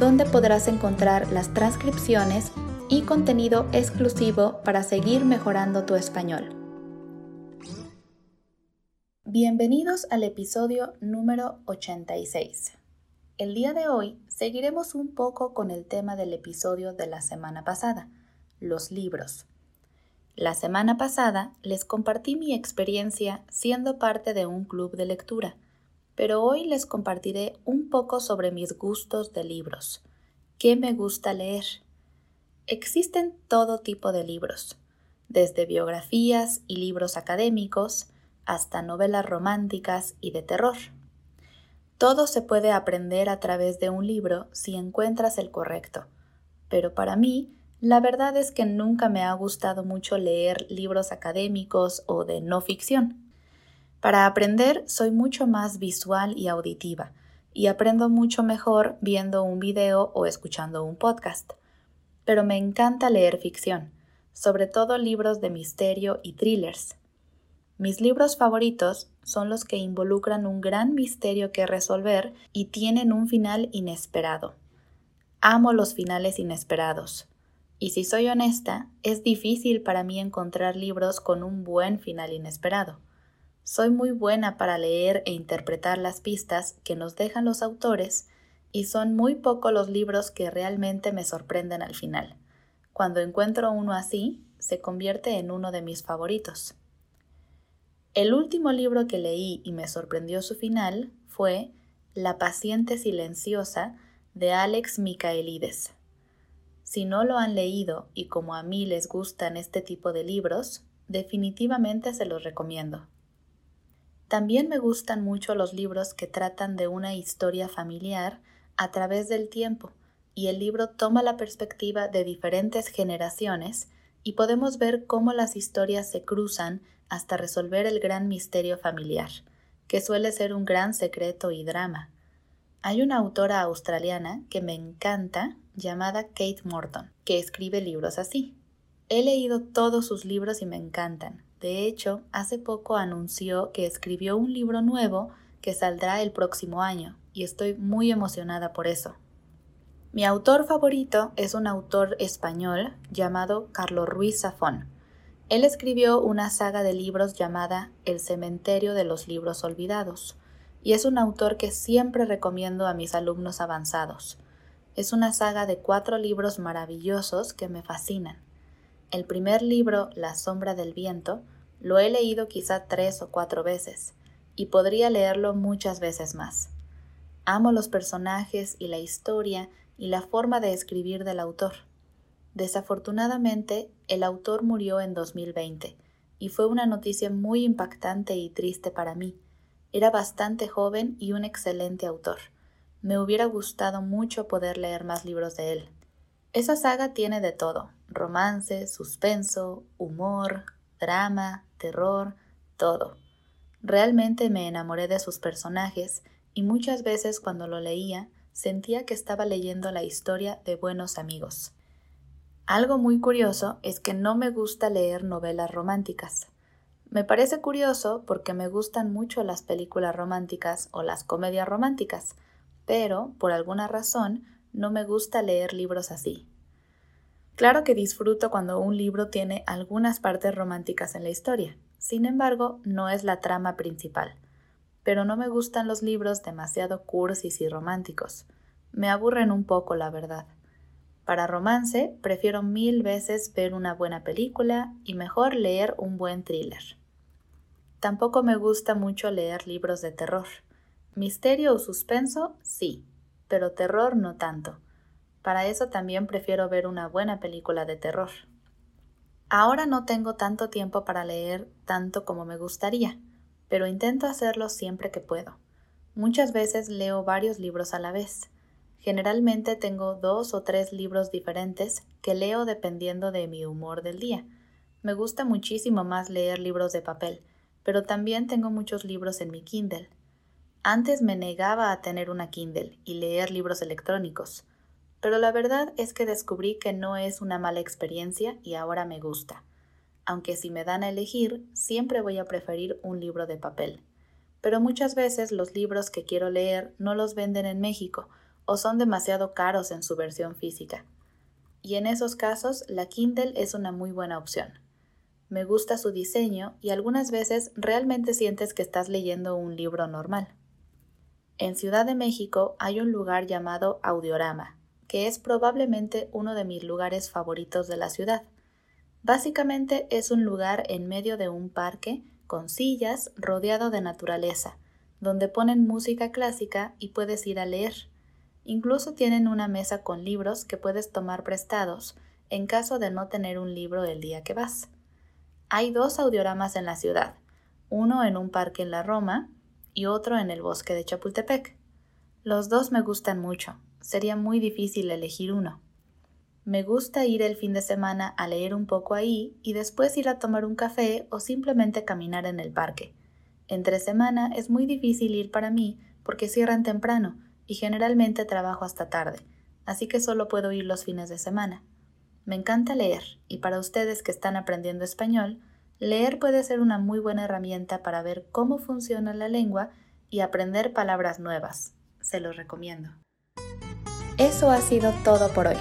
donde podrás encontrar las transcripciones y contenido exclusivo para seguir mejorando tu español. Bienvenidos al episodio número 86. El día de hoy seguiremos un poco con el tema del episodio de la semana pasada, los libros. La semana pasada les compartí mi experiencia siendo parte de un club de lectura pero hoy les compartiré un poco sobre mis gustos de libros. ¿Qué me gusta leer? Existen todo tipo de libros, desde biografías y libros académicos hasta novelas románticas y de terror. Todo se puede aprender a través de un libro si encuentras el correcto, pero para mí la verdad es que nunca me ha gustado mucho leer libros académicos o de no ficción. Para aprender soy mucho más visual y auditiva, y aprendo mucho mejor viendo un video o escuchando un podcast. Pero me encanta leer ficción, sobre todo libros de misterio y thrillers. Mis libros favoritos son los que involucran un gran misterio que resolver y tienen un final inesperado. Amo los finales inesperados. Y si soy honesta, es difícil para mí encontrar libros con un buen final inesperado. Soy muy buena para leer e interpretar las pistas que nos dejan los autores y son muy pocos los libros que realmente me sorprenden al final. Cuando encuentro uno así, se convierte en uno de mis favoritos. El último libro que leí y me sorprendió su final fue La paciente silenciosa de Alex Micaelides. Si no lo han leído y como a mí les gustan este tipo de libros, definitivamente se los recomiendo. También me gustan mucho los libros que tratan de una historia familiar a través del tiempo, y el libro toma la perspectiva de diferentes generaciones y podemos ver cómo las historias se cruzan hasta resolver el gran misterio familiar, que suele ser un gran secreto y drama. Hay una autora australiana que me encanta llamada Kate Morton, que escribe libros así. He leído todos sus libros y me encantan, de hecho, hace poco anunció que escribió un libro nuevo que saldrá el próximo año, y estoy muy emocionada por eso. Mi autor favorito es un autor español llamado Carlos Ruiz Zafón. Él escribió una saga de libros llamada El cementerio de los libros olvidados, y es un autor que siempre recomiendo a mis alumnos avanzados. Es una saga de cuatro libros maravillosos que me fascinan. El primer libro, La sombra del viento, lo he leído quizá tres o cuatro veces, y podría leerlo muchas veces más. Amo los personajes y la historia y la forma de escribir del autor. Desafortunadamente, el autor murió en 2020, y fue una noticia muy impactante y triste para mí. Era bastante joven y un excelente autor. Me hubiera gustado mucho poder leer más libros de él. Esa saga tiene de todo, romance, suspenso, humor, drama, terror, todo. Realmente me enamoré de sus personajes y muchas veces cuando lo leía sentía que estaba leyendo la historia de buenos amigos. Algo muy curioso es que no me gusta leer novelas románticas. Me parece curioso porque me gustan mucho las películas románticas o las comedias románticas, pero, por alguna razón, no me gusta leer libros así. Claro que disfruto cuando un libro tiene algunas partes románticas en la historia, sin embargo, no es la trama principal. Pero no me gustan los libros demasiado cursis y románticos. Me aburren un poco, la verdad. Para romance, prefiero mil veces ver una buena película y mejor leer un buen thriller. Tampoco me gusta mucho leer libros de terror. Misterio o suspenso, sí, pero terror no tanto. Para eso también prefiero ver una buena película de terror. Ahora no tengo tanto tiempo para leer tanto como me gustaría, pero intento hacerlo siempre que puedo. Muchas veces leo varios libros a la vez. Generalmente tengo dos o tres libros diferentes que leo dependiendo de mi humor del día. Me gusta muchísimo más leer libros de papel, pero también tengo muchos libros en mi Kindle. Antes me negaba a tener una Kindle y leer libros electrónicos, pero la verdad es que descubrí que no es una mala experiencia y ahora me gusta. Aunque si me dan a elegir, siempre voy a preferir un libro de papel. Pero muchas veces los libros que quiero leer no los venden en México o son demasiado caros en su versión física. Y en esos casos la Kindle es una muy buena opción. Me gusta su diseño y algunas veces realmente sientes que estás leyendo un libro normal. En Ciudad de México hay un lugar llamado Audiorama, que es probablemente uno de mis lugares favoritos de la ciudad. Básicamente es un lugar en medio de un parque con sillas rodeado de naturaleza, donde ponen música clásica y puedes ir a leer. Incluso tienen una mesa con libros que puedes tomar prestados en caso de no tener un libro el día que vas. Hay dos audioramas en la ciudad, uno en un parque en la Roma y otro en el bosque de Chapultepec. Los dos me gustan mucho, sería muy difícil elegir uno. Me gusta ir el fin de semana a leer un poco ahí y después ir a tomar un café o simplemente caminar en el parque. Entre semana es muy difícil ir para mí porque cierran temprano y generalmente trabajo hasta tarde, así que solo puedo ir los fines de semana. Me encanta leer y para ustedes que están aprendiendo español, leer puede ser una muy buena herramienta para ver cómo funciona la lengua y aprender palabras nuevas. Se los recomiendo. Eso ha sido todo por hoy.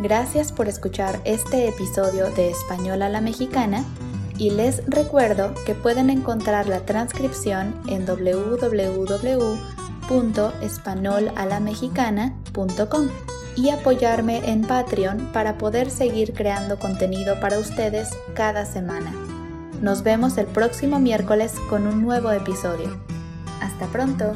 Gracias por escuchar este episodio de Español a la Mexicana y les recuerdo que pueden encontrar la transcripción en www.españolalamexicana.com y apoyarme en Patreon para poder seguir creando contenido para ustedes cada semana. Nos vemos el próximo miércoles con un nuevo episodio. Hasta pronto.